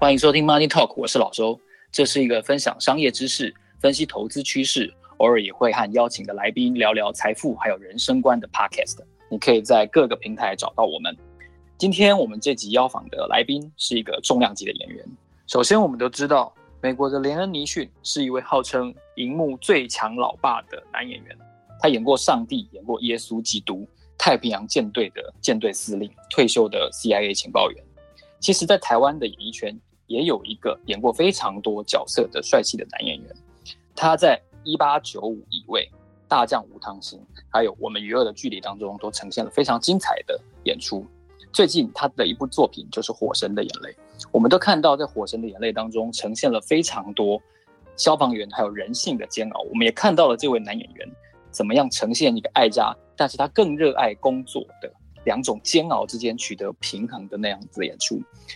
欢迎收听 Money Talk，我是老周。这是一个分享商业知识、分析投资趋势，偶尔也会和邀请的来宾聊聊财富还有人生观的 Podcast。你可以在各个平台找到我们。今天我们这集邀访的来宾是一个重量级的演员。首先，我们都知道美国的连恩·尼逊是一位号称荧幕最强老爸的男演员。他演过上帝，演过耶稣基督，太平洋舰队的舰队司令，退休的 CIA 情报员。其实，在台湾的演艺圈也有一个演过非常多角色的帅气的男演员。他在《一八九五一位》《大将吴汤兴》还有《我们娱乐的距离》当中，都呈现了非常精彩的演出。最近他的一部作品就是《火神的眼泪》，我们都看到在《火神的眼泪》当中呈现了非常多消防员还有人性的煎熬。我们也看到了这位男演员怎么样呈现一个爱家，但是他更热爱工作的。两种煎熬之间取得平衡的那样子的演出。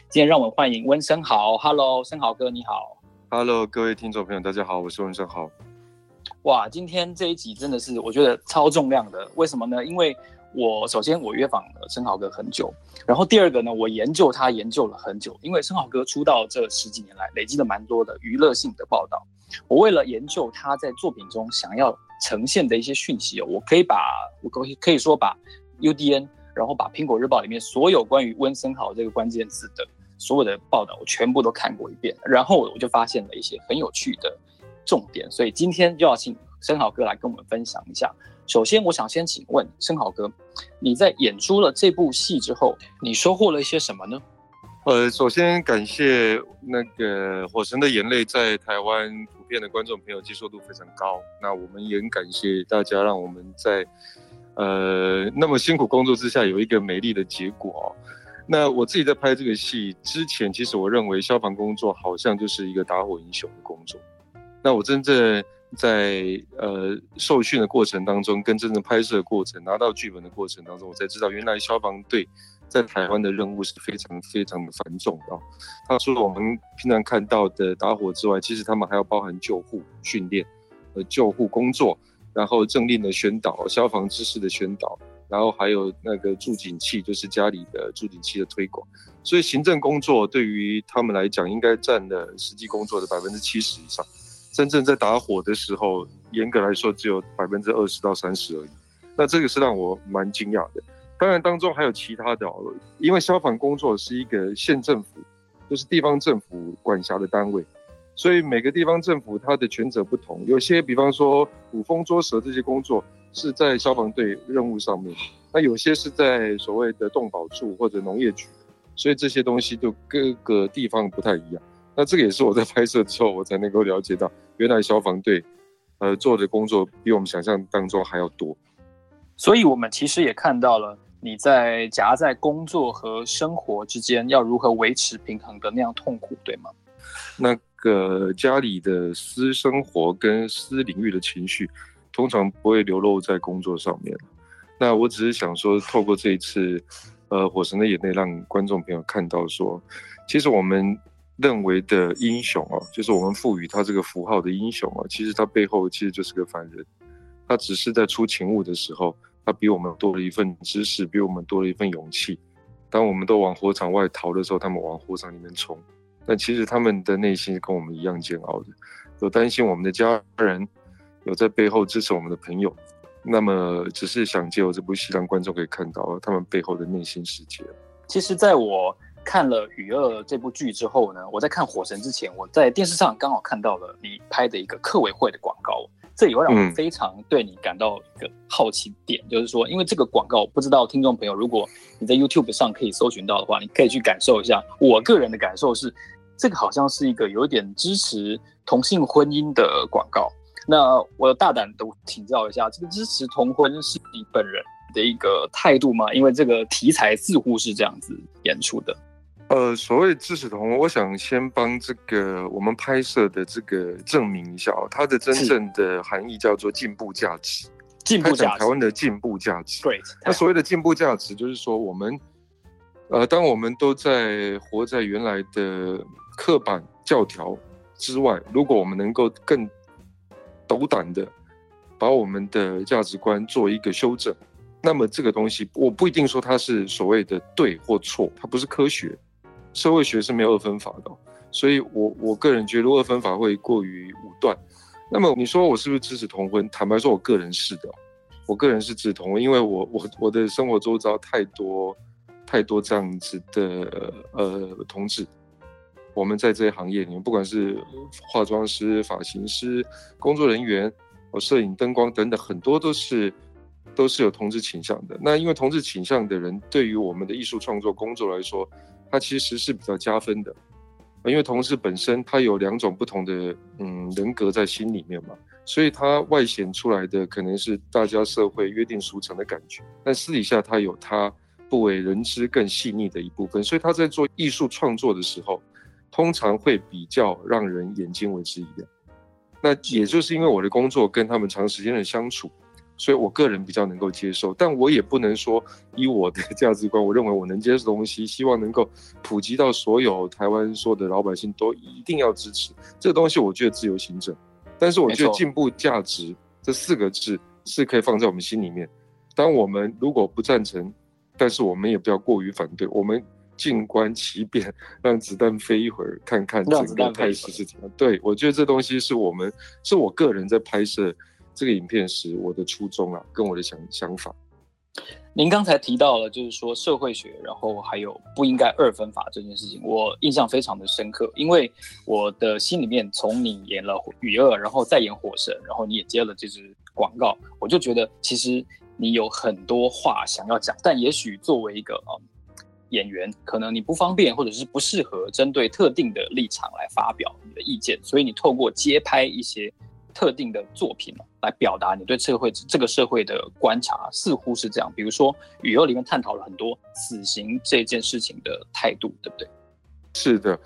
今天让我们欢迎温生豪，Hello，生豪哥你好，Hello，各位听众朋友大家好，我是温生豪。哇，今天这一集真的是我觉得超重量的，为什么呢？因为我首先我约访了升豪哥很久，然后第二个呢，我研究他研究了很久，因为生豪哥出道这十几年来累积了蛮多的娱乐性的报道。我为了研究他在作品中想要呈现的一些讯息，我可以把我可以可以说把 UDN。然后把《苹果日报》里面所有关于温昇豪这个关键字的所有的报道，我全部都看过一遍，然后我就发现了一些很有趣的重点，所以今天就要请生豪哥来跟我们分享一下。首先，我想先请问生豪哥，你在演出了这部戏之后，你收获了一些什么呢？呃，首先感谢那个《火神的眼泪》在台湾普遍的观众朋友接受度非常高，那我们也很感谢大家，让我们在。呃，那么辛苦工作之下有一个美丽的结果哦。那我自己在拍这个戏之前，其实我认为消防工作好像就是一个打火英雄的工作。那我真正在呃受训的过程当中，跟真正拍摄的过程、拿到剧本的过程当中，我才知道原来消防队在台湾的任务是非常非常的繁重的。他除了我们平常看到的打火之外，其实他们还要包含救护训练和救护工作。然后政令的宣导、消防知识的宣导，然后还有那个助警器，就是家里的助警器的推广。所以行政工作对于他们来讲，应该占了实际工作的百分之七十以上。真正在打火的时候，严格来说只有百分之二十到三十而已。那这个是让我蛮惊讶的。当然当中还有其他的，因为消防工作是一个县政府，就是地方政府管辖的单位。所以每个地方政府它的权责不同，有些比方说捕风捉蛇这些工作是在消防队任务上面，那有些是在所谓的动保处或者农业局，所以这些东西就各个地方不太一样。那这个也是我在拍摄之后我才能够了解到，原来消防队呃做的工作比我们想象当中还要多。所以我们其实也看到了你在夹在工作和生活之间要如何维持平衡的那样痛苦，对吗？那。个家里的私生活跟私领域的情绪，通常不会流露在工作上面。那我只是想说，透过这一次，呃，《火神的眼泪》，让观众朋友看到说，其实我们认为的英雄啊，就是我们赋予他这个符号的英雄啊，其实他背后其实就是个凡人。他只是在出勤务的时候，他比我们多了一份知识，比我们多了一份勇气。当我们都往火场外逃的时候，他们往火场里面冲。但其实他们的内心跟我们一样煎熬的，有担心我们的家人，有在背后支持我们的朋友，那么只是想借由这部戏让观众可以看到他们背后的内心世界。其实，在我看了《雨二》这部剧之后呢，我在看《火神》之前，我在电视上刚好看到了你拍的一个客委会的广告。这也会让我非常对你感到一个好奇点，嗯、就是说，因为这个广告，不知道听众朋友，如果你在 YouTube 上可以搜寻到的话，你可以去感受一下。我个人的感受是，这个好像是一个有点支持同性婚姻的广告。那我大胆的请教一下，这个支持同婚是你本人的一个态度吗？因为这个题材似乎是这样子演出的。呃，所谓支持同婚，我想先帮这个我们拍摄的这个证明一下哦，它的真正的含义叫做进步价值。进步价值，台湾的进步价值。对，那所谓的进步价值，就是说我们，呃，当我们都在活在原来的刻板教条之外，如果我们能够更斗胆的把我们的价值观做一个修正，那么这个东西我不一定说它是所谓的对或错，它不是科学。社会学是没有二分法的，所以我我个人觉得二分法会过于武断。那么你说我是不是支持同婚？坦白说，我个人是的，我个人是支持同婚，因为我我我的生活周遭太多太多这样子的呃同志，我们在这些行业里面，不管是化妆师、发型师、工作人员、哦摄影、灯光等等，很多都是都是有同志倾向的。那因为同志倾向的人，对于我们的艺术创作工作来说，他其实是比较加分的。因为同志本身他有两种不同的嗯人格在心里面嘛，所以他外显出来的可能是大家社会约定俗成的感觉，但私底下他有他不为人知更细腻的一部分，所以他在做艺术创作的时候，通常会比较让人眼睛为之一亮。那也就是因为我的工作跟他们长时间的相处。所以，我个人比较能够接受，但我也不能说以我的价值观，我认为我能接受的东西，希望能够普及到所有台湾所有的老百姓都一定要支持这个东西。我觉得自由行者，但是我觉得进步价值这四个字是可以放在我们心里面。当我们如果不赞成，但是我们也不要过于反对，我们静观其变，让子弹飞一会儿，看看整个态势是怎么样。对，我觉得这东西是我们是我个人在拍摄。这个影片时，我的初衷啊，跟我的想想法。您刚才提到了，就是说社会学，然后还有不应该二分法这件事情，我印象非常的深刻，因为我的心里面，从你演了雨二，然后再演火神，然后你也接了这支广告，我就觉得其实你有很多话想要讲，但也许作为一个嗯演员，可能你不方便，或者是不适合针对特定的立场来发表你的意见，所以你透过接拍一些。特定的作品来表达你对社会这个社会的观察，似乎是这样。比如说《与恶》里面探讨了很多死刑这件事情的态度，对不对？是的，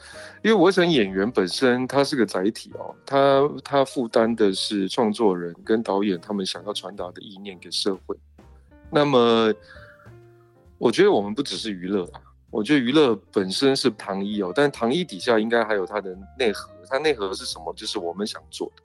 因为我想演员本身他是个载体哦，他他负担的是创作人跟导演他们想要传达的意念给社会。那么，我觉得我们不只是娱乐啊，我觉得娱乐本身是糖衣哦，但糖衣底下应该还有它的内核，它内核是什么？就是我们想做的。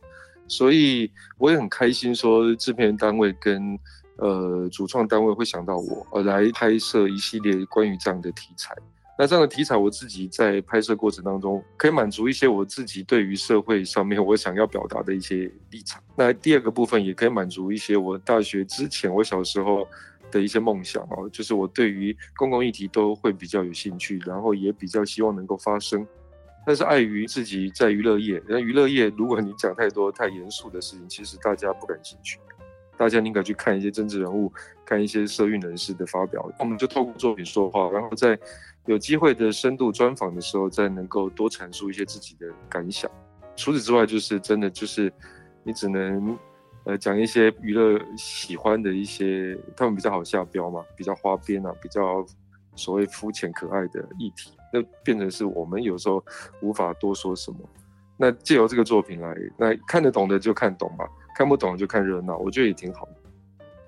所以我也很开心，说制片单位跟呃主创单位会想到我，呃来拍摄一系列关于这样的题材。那这样的题材，我自己在拍摄过程当中，可以满足一些我自己对于社会上面我想要表达的一些立场。那第二个部分，也可以满足一些我大学之前我小时候的一些梦想哦，就是我对于公共议题都会比较有兴趣，然后也比较希望能够发声。但是碍于自己在娱乐业，那娱乐业如果你讲太多太严肃的事情，其实大家不感兴趣，大家宁可去看一些政治人物，看一些社运人士的发表。我们就透过作品说话，然后在有机会的深度专访的时候，再能够多阐述一些自己的感想。除此之外，就是真的就是你只能呃讲一些娱乐喜欢的一些，他们比较好下标嘛，比较花边啊，比较所谓肤浅可爱的议题。那变成是我们有时候无法多说什么。那借由这个作品来，那看得懂的就看懂吧，看不懂就看热闹，我觉得也挺好的。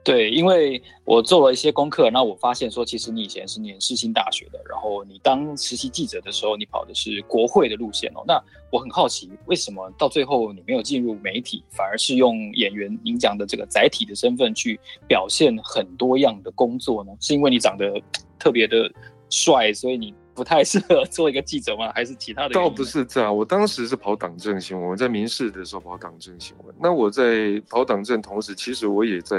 对，因为我做了一些功课，那我发现说，其实你以前是念世新大学的，然后你当实习记者的时候，你跑的是国会的路线哦。那我很好奇，为什么到最后你没有进入媒体，反而是用演员您讲的这个载体的身份去表现很多样的工作呢？是因为你长得特别的帅，所以你？不太适合 做一个记者吗？还是其他的？倒不是这样，我当时是跑党政新闻，我在民事的时候跑党政新闻。那我在跑党政同时，其实我也在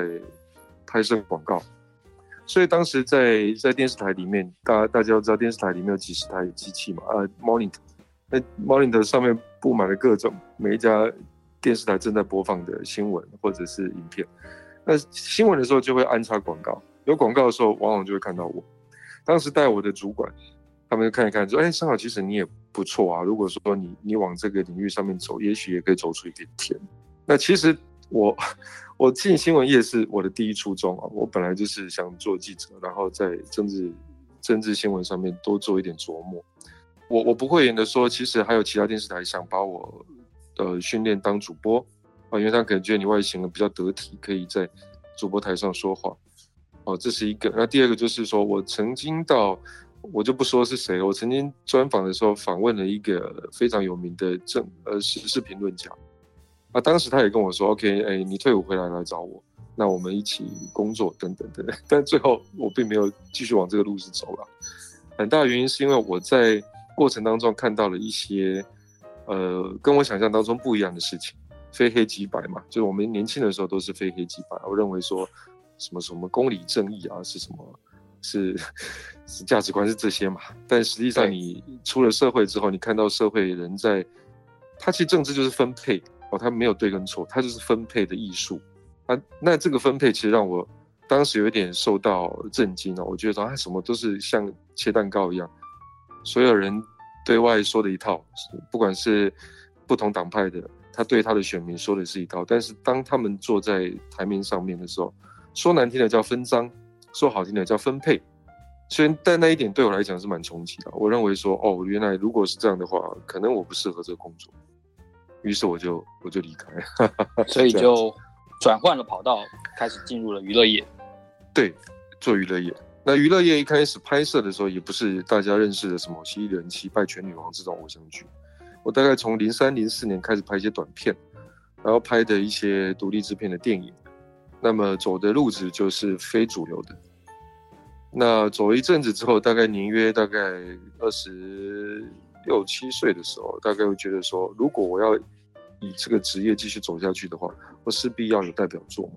拍摄广告。所以当时在在电视台里面，大家大家都知道电视台里面有几十台机器嘛，呃，monitor，那 monitor 上面布满了各种每一家电视台正在播放的新闻或者是影片。那新闻的时候就会安插广告，有广告的时候往往就会看到我。当时带我的主管。他们就看一看，说：“哎，申豪，其实你也不错啊。如果说你你往这个领域上面走，也许也可以走出一点天。”那其实我我进新闻业是我的第一初衷啊。我本来就是想做记者，然后在政治政治新闻上面多做一点琢磨。我我不会演的说，其实还有其他电视台想把我呃训练当主播啊，因为他可能觉得你外形比较得体，可以在主播台上说话。哦，这是一个。那第二个就是说我曾经到。我就不说是谁了。我曾经专访的时候访问了一个非常有名的政呃时事评论家，啊，当时他也跟我说，OK，哎，你退伍回来来找我，那我们一起工作等等等等。但最后我并没有继续往这个路子走了。很大的原因是因为我在过程当中看到了一些，呃，跟我想象当中不一样的事情，非黑即白嘛，就是我们年轻的时候都是非黑即白。我认为说什么什么公理正义啊，是什么，是是价值观是这些嘛。但实际上你出了社会之后，你看到社会人在，他其实政治就是分配哦，他没有对跟错，他就是分配的艺术。啊，那这个分配其实让我当时有一点受到震惊哦，我觉得说啊，什么都是像切蛋糕一样。所有人对外说的一套，不管是不同党派的，他对他的选民说的是一套，但是当他们坐在台面上面的时候，说难听的叫分赃，说好听的叫分配。虽然但那一点对我来讲是蛮冲击的，我认为说哦，原来如果是这样的话，可能我不适合这个工作，于是我就我就离开，所以就转换了跑道，开始进入了娱乐业。对，做娱乐业。那娱乐业一开始拍摄的时候，也不是大家认识的什么《犀利人七》《拜权女王》这种偶像剧。我大概从零三零四年开始拍一些短片，然后拍的一些独立制片的电影。那么走的路子就是非主流的。那走了一阵子之后，大概年约大概二十六七岁的时候，大概会觉得说，如果我要以这个职业继续走下去的话，我势必要有代表作嘛。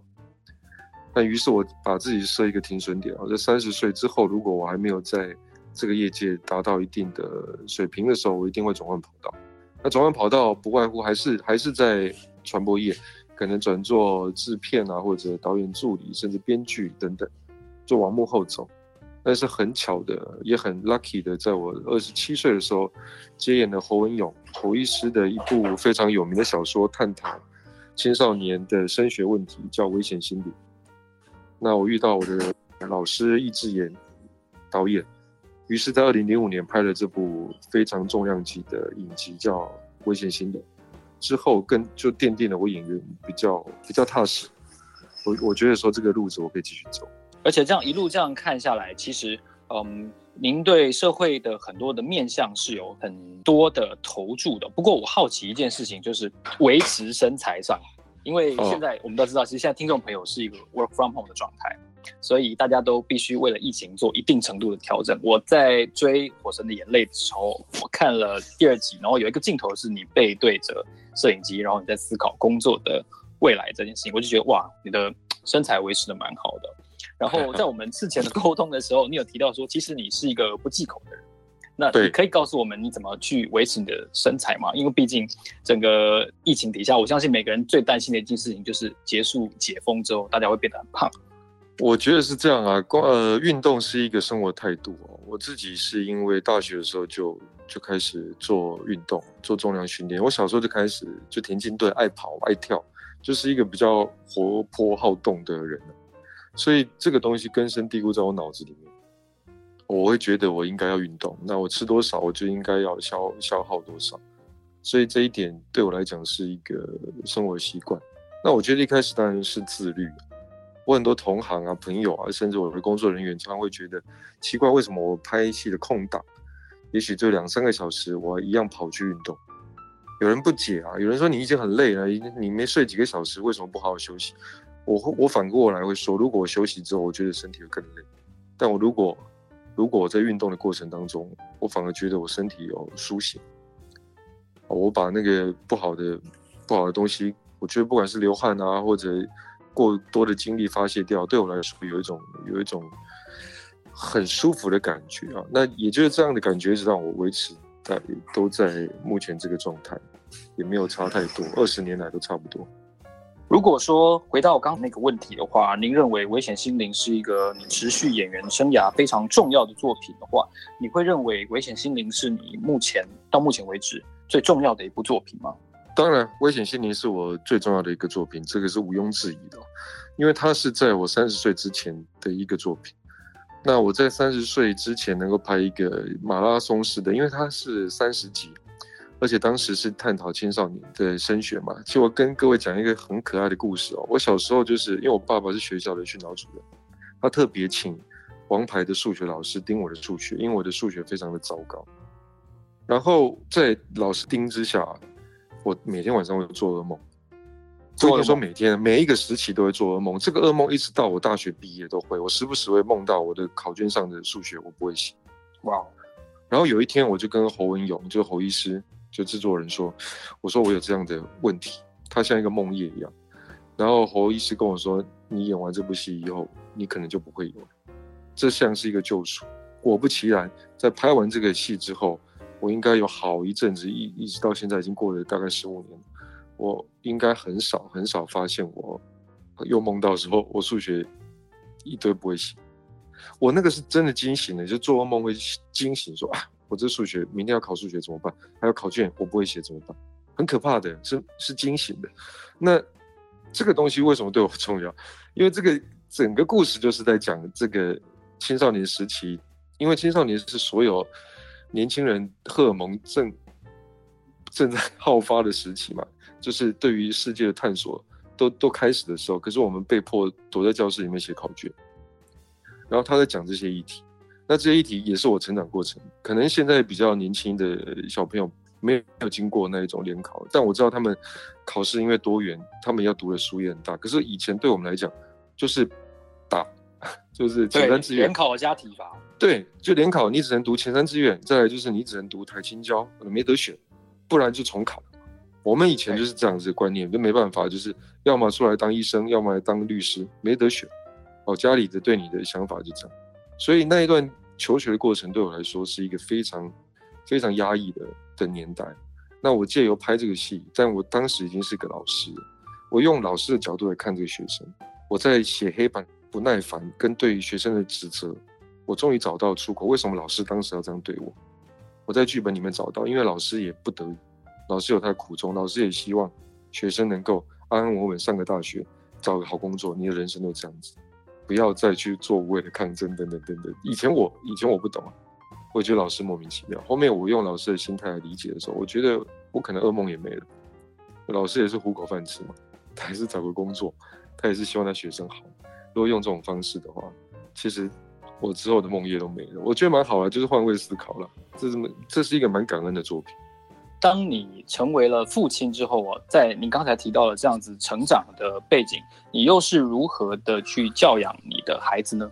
那于是我把自己设一个停损点我，在三十岁之后，如果我还没有在这个业界达到一定的水平的时候，我一定会转换跑道。那转换跑道不外乎还是还是在传播业，可能转做制片啊，或者导演助理，甚至编剧等等，就往幕后走。但是很巧的，也很 lucky 的，在我二十七岁的时候，接演了侯文咏侯医师的一部非常有名的小说，探讨青少年的升学问题，叫《危险心理》。那我遇到我的老师易智言导演，于是，在二零零五年拍了这部非常重量级的影集，叫《危险心理》。之后，更就奠定了我演员比较比较踏实。我我觉得说这个路子我可以继续走。而且这样一路这样看下来，其实，嗯，您对社会的很多的面向是有很多的投注的。不过我好奇一件事情，就是维持身材上。因为现在我们都知道，其实现在听众朋友是一个 work from home 的状态，所以大家都必须为了疫情做一定程度的调整。我在追《火神的眼泪》的时候，我看了第二集，然后有一个镜头是你背对着摄影机，然后你在思考工作的未来这件事情，我就觉得哇，你的身材维持的蛮好的。然后在我们事前的 沟通的时候，你有提到说，其实你是一个不忌口的人。那你可以告诉我们你怎么去维持你的身材吗？因为毕竟整个疫情底下，我相信每个人最担心的一件事情就是结束解封之后，大家会变得很胖。我觉得是这样啊，光呃运动是一个生活态度哦。我自己是因为大学的时候就就开始做运动，做重量训练。我小时候就开始就田径队，爱跑爱跳，就是一个比较活泼好动的人，所以这个东西根深蒂固在我脑子里面。我会觉得我应该要运动，那我吃多少我就应该要消消耗多少，所以这一点对我来讲是一个生活习惯。那我觉得一开始当然是自律。我很多同行啊、朋友啊，甚至我的工作人员常常会觉得奇怪，为什么我拍戏的空档，也许就两三个小时，我一样跑去运动。有人不解啊，有人说你已经很累了，你没睡几个小时，为什么不好好休息？我我反过来会说，如果我休息之后，我觉得身体会更累。但我如果如果我在运动的过程当中，我反而觉得我身体有苏醒，我把那个不好的不好的东西，我觉得不管是流汗啊，或者过多的精力发泄掉，对我来说有一种有一种很舒服的感觉啊。那也就是这样的感觉，是让我维持在都在目前这个状态，也没有差太多，二十年来都差不多。如果说回到刚刚那个问题的话，您认为《危险心灵》是一个你持续演员生涯非常重要的作品的话，你会认为《危险心灵》是你目前到目前为止最重要的一部作品吗？当然，《危险心灵》是我最重要的一个作品，这个是毋庸置疑的，因为它是在我三十岁之前的一个作品。那我在三十岁之前能够拍一个马拉松式的，因为它是三十集。而且当时是探讨青少年的升学嘛，其实我跟各位讲一个很可爱的故事哦。我小时候就是因为我爸爸是学校的训导主任，他特别请王牌的数学老师盯我的数学，因为我的数学非常的糟糕。然后在老师盯之下，我每天晚上会做噩梦，不能说每天每一个时期都会做噩梦，这个噩梦一直到我大学毕业都会，我时不时会梦到我的考卷上的数学我不会写。哇！然后有一天，我就跟侯文勇，就侯医师，就制作人说：“我说我有这样的问题，他像一个梦魇一样。”然后侯医师跟我说：“你演完这部戏以后，你可能就不会有了，这像是一个救赎。”果不其然，在拍完这个戏之后，我应该有好一阵子，一一直到现在已经过了大概十五年，我应该很少很少发现我又梦到时候，我数学一堆不会写。我那个是真的惊醒了，就做噩梦会惊醒，说啊，我这数学明天要考数学怎么办？还有考卷我不会写怎么办？很可怕的，是是惊醒的。那这个东西为什么对我重要？因为这个整个故事就是在讲这个青少年时期，因为青少年是所有年轻人荷尔蒙正正在 爆发的时期嘛，就是对于世界的探索都都开始的时候，可是我们被迫躲在教室里面写考卷。然后他在讲这些议题，那这些议题也是我成长过程。可能现在比较年轻的小朋友没有经过那一种联考，但我知道他们考试因为多元，他们要读的书也很大。可是以前对我们来讲，就是打，就是前三志愿联考加体罚。对，就联考你只能读前三志愿，再来就是你只能读台青交，没得选，不然就重考。我们以前就是这样子的观念，就没办法，就是要么出来当医生，要么来当律师，没得选。哦，家里的对你的想法就这样，所以那一段求学的过程对我来说是一个非常非常压抑的的年代。那我借由拍这个戏，但我当时已经是个老师，我用老师的角度来看这个学生，我在写黑板不耐烦跟对于学生的指责，我终于找到出口。为什么老师当时要这样对我？我在剧本里面找到，因为老师也不得已，老师有他的苦衷，老师也希望学生能够安安稳稳上个大学，找个好工作，你的人生都这样子。不要再去做无谓的抗争，等等等等。以前我以前我不懂啊，我觉得老师莫名其妙。后面我用老师的心态来理解的时候，我觉得我可能噩梦也没了。老师也是糊口饭吃嘛，他也是找个工作，他也是希望他学生好。如果用这种方式的话，其实我之后的梦魇都没了。我觉得蛮好啊，就是换位思考了。这是么？这是一个蛮感恩的作品。当你成为了父亲之后啊，在你刚才提到了这样子成长的背景，你又是如何的去教养你的孩子呢？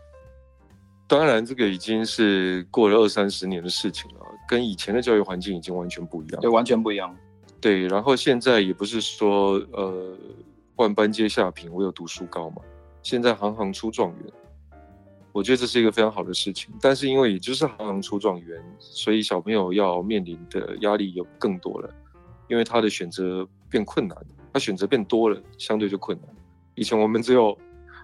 当然，这个已经是过了二三十年的事情了，跟以前的教育环境已经完全不一样。对，完全不一样。对，然后现在也不是说呃万般皆下品，唯有读书高嘛。现在行行出状元。我觉得这是一个非常好的事情，但是因为也就是行行出状元，所以小朋友要面临的压力有更多了，因为他的选择变困难，他选择变多了，相对就困难。以前我们只有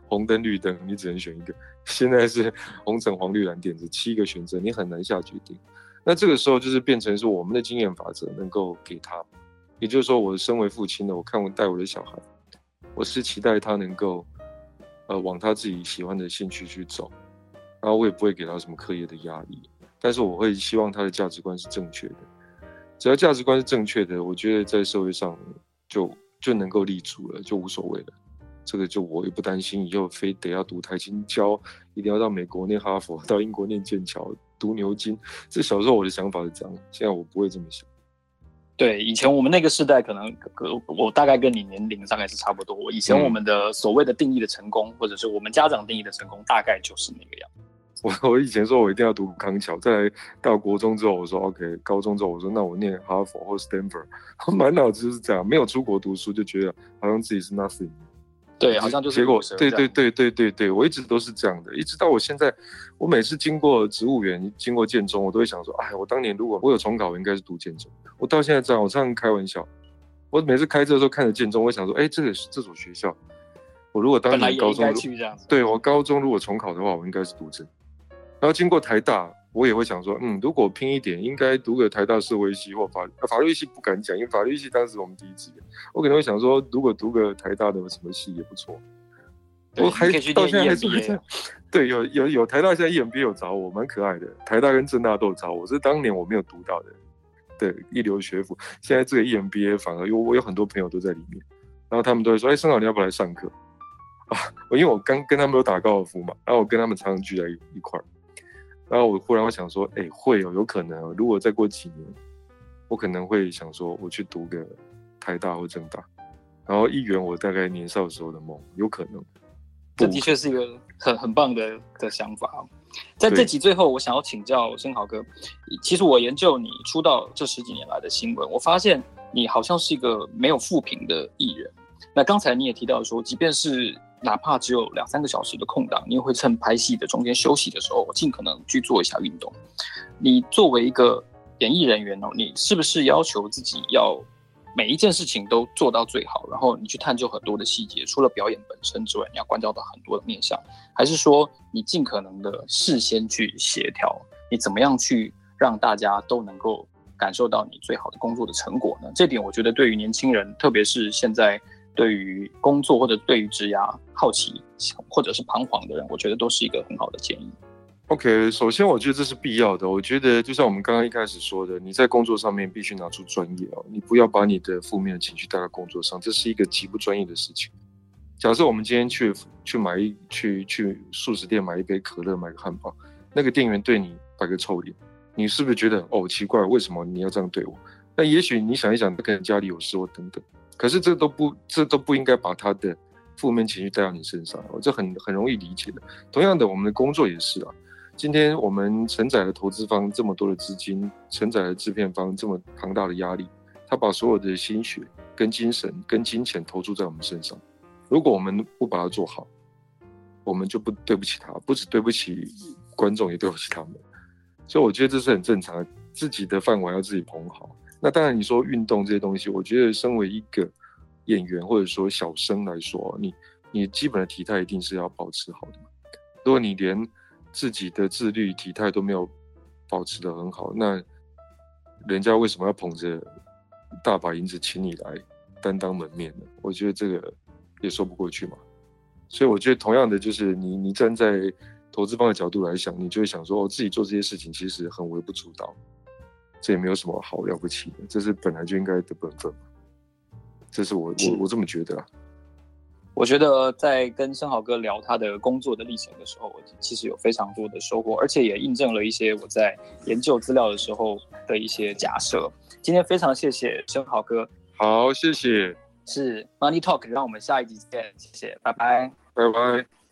红灯绿灯，你只能选一个，现在是红橙黄绿蓝靛紫七个选择，你很难下决定。那这个时候就是变成是我们的经验法则能够给他，也就是说，我身为父亲的，我看我带我的小孩，我是期待他能够呃往他自己喜欢的兴趣去走。然后我也不会给他什么课业的压力，但是我会希望他的价值观是正确的。只要价值观是正确的，我觉得在社会上就就能够立足了，就无所谓了。这个就我也不担心以后非得要读台青教，一定要到美国念哈佛，到英国念剑桥，读牛津。这小时候我的想法是这样，现在我不会这么想。对，以前我们那个时代，可能我大概跟你年龄大概是差不多。以前我们的所谓的定义的成功，或者是我们家长定义的成功，大概就是那个样子。我我以前说我一定要读康桥，再来到国中之后我说 OK，高中之后我说那我念哈佛或 Stanford，满脑子就是这样，没有出国读书就觉得好像自己是 nothing。对，好像就是结果，对对对对对对，我一直都是这样的，一直到我现在，我每次经过植物园，经过建中，我都会想说，哎，我当年如果我有重考，我应该是读建中。我到现在这样，我常常开玩笑，我每次开车的时候看着建中，我想说，哎，这个是这所学校，我如果当年高中，对我高中如果重考的话，我应该是读这。然后经过台大，我也会想说，嗯，如果拼一点，应该读个台大社会系或法法律系，不敢讲，因为法律系当时我们第一志愿。我可能会想说，如果读个台大的什么系也不错。我还到现在还是。对，有有有台大现在 EMBA 有找我，蛮可爱的。台大跟政大都有找我，是当年我没有读到的对一流学府。现在这个 EMBA 反而有我有很多朋友都在里面，然后他们都会说，哎，盛豪你要不要来上课 啊？我因为我刚跟他们都打高尔夫嘛，然后我跟他们常常聚在一一块儿。然后我忽然会想说，哎，会哦，有可能哦。如果再过几年，我可能会想说，我去读个台大或政大，然后一圆我大概年少时候的梦，有可能。这的确是一个很很棒的的想法。在这集最后，我想要请教生豪哥，其实我研究你出道这十几年来的新闻，我发现你好像是一个没有负评的艺人。那刚才你也提到说，即便是哪怕只有两三个小时的空档，你也会趁拍戏的中间休息的时候，尽可能去做一下运动。你作为一个演艺人员哦，你是不是要求自己要每一件事情都做到最好？然后你去探究很多的细节，除了表演本身之外，你要关照到很多的面向，还是说你尽可能的事先去协调？你怎么样去让大家都能够感受到你最好的工作的成果呢？这点我觉得对于年轻人，特别是现在对于工作或者对于职涯好奇或者是彷徨的人，我觉得都是一个很好的建议。OK，首先我觉得这是必要的。我觉得就像我们刚刚一开始说的，你在工作上面必须拿出专业哦，你不要把你的负面的情绪带到工作上，这是一个极不专业的事情。假设我们今天去去买一去去素食店买一杯可乐，买个汉堡，那个店员对你摆个臭脸，你是不是觉得哦奇怪，为什么你要这样对我？那也许你想一想，他可能家里有事或等等，可是这都不这都不应该把他的负面情绪带到你身上，这很很容易理解的。同样的，我们的工作也是啊。今天我们承载了投资方这么多的资金，承载了制片方这么庞大的压力，他把所有的心血、跟精神、跟金钱投注在我们身上。如果我们不把它做好，我们就不对不起他，不止对不起观众，也对不起他们。所以我觉得这是很正常的，自己的饭碗要自己捧好。那当然，你说运动这些东西，我觉得身为一个演员或者说小生来说，你你基本的体态一定是要保持好的。如果你连自己的自律体态都没有保持得很好，那人家为什么要捧着大把银子请你来担当门面呢？我觉得这个也说不过去嘛。所以我觉得同样的，就是你你站在投资方的角度来想，你就会想说，我自己做这些事情其实很微不足道，这也没有什么好了不起的，这是本来就应该的本分嘛。这是我我我这么觉得啊。我觉得在跟生豪哥聊他的工作的历程的时候，我其实有非常多的收获，而且也印证了一些我在研究资料的时候的一些假设。今天非常谢谢生豪哥，好，谢谢，是 Money Talk，让我们下一集见，谢谢，拜拜，拜拜。